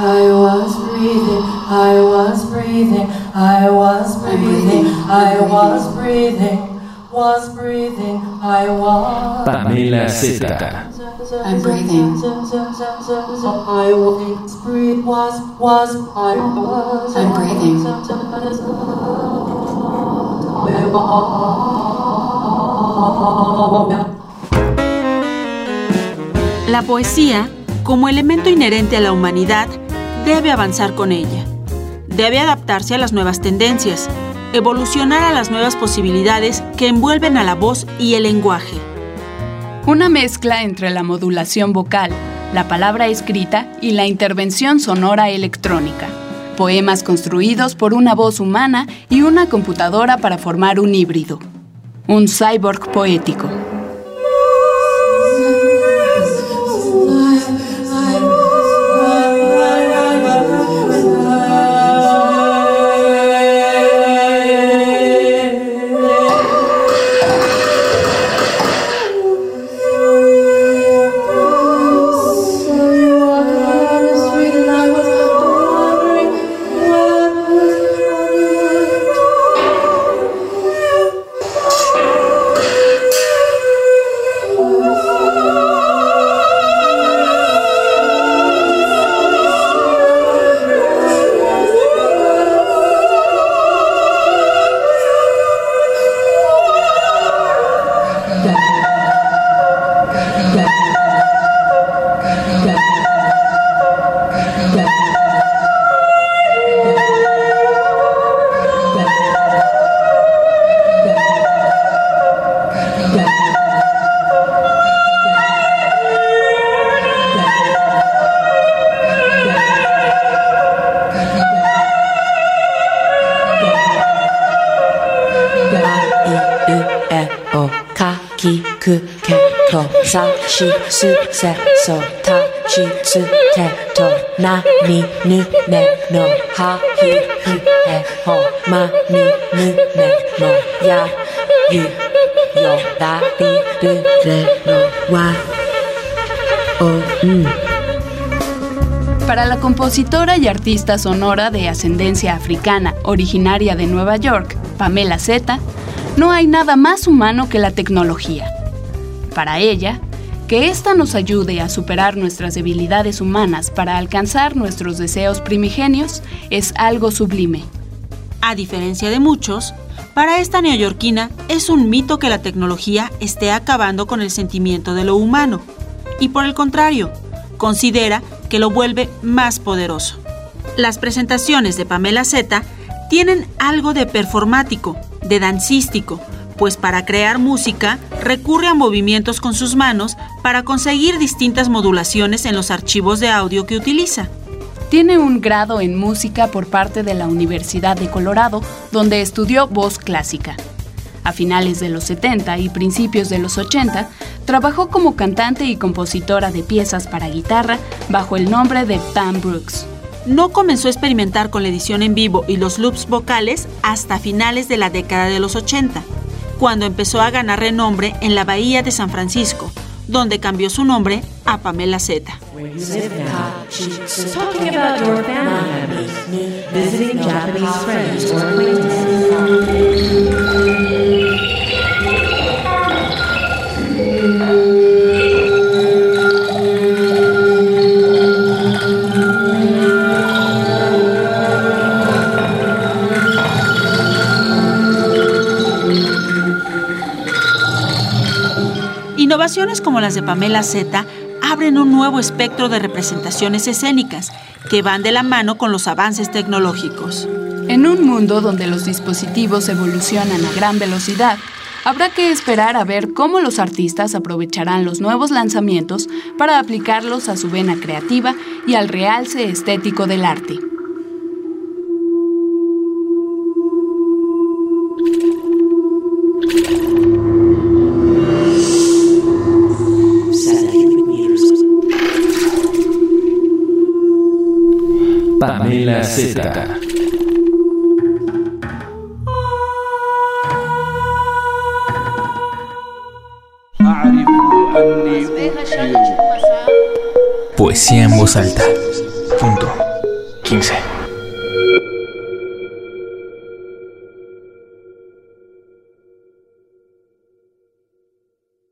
I was breathing. I was breathing. I was breathing. I was breathing. Was breathing. I was. Pamela Z. I'm breathing. I was breathe. Was was I was. I'm breathing. La poesía, como elemento inherente a la humanidad, debe avanzar con ella. Debe adaptarse a las nuevas tendencias, evolucionar a las nuevas posibilidades que envuelven a la voz y el lenguaje. Una mezcla entre la modulación vocal, la palabra escrita y la intervención sonora electrónica. Poemas construidos por una voz humana y una computadora para formar un híbrido. Un cyborg poético. Para la compositora y artista sonora de ascendencia africana originaria de Nueva York, Pamela Zeta, no hay nada más humano que la tecnología. Para ella, que ésta nos ayude a superar nuestras debilidades humanas para alcanzar nuestros deseos primigenios es algo sublime. A diferencia de muchos, para esta neoyorquina es un mito que la tecnología esté acabando con el sentimiento de lo humano, y por el contrario, considera que lo vuelve más poderoso. Las presentaciones de Pamela Z tienen algo de performático, de dancístico, pues para crear música recurre a movimientos con sus manos para conseguir distintas modulaciones en los archivos de audio que utiliza. Tiene un grado en música por parte de la Universidad de Colorado, donde estudió voz clásica. A finales de los 70 y principios de los 80, trabajó como cantante y compositora de piezas para guitarra bajo el nombre de Pam Brooks. No comenzó a experimentar con la edición en vivo y los loops vocales hasta finales de la década de los 80 cuando empezó a ganar renombre en la bahía de San Francisco, donde cambió su nombre a Pamela Z. Innovaciones como las de Pamela Z abren un nuevo espectro de representaciones escénicas que van de la mano con los avances tecnológicos. En un mundo donde los dispositivos evolucionan a gran velocidad, habrá que esperar a ver cómo los artistas aprovecharán los nuevos lanzamientos para aplicarlos a su vena creativa y al realce estético del arte. Pamela Z. Poesía en voz alta. Punto. 15.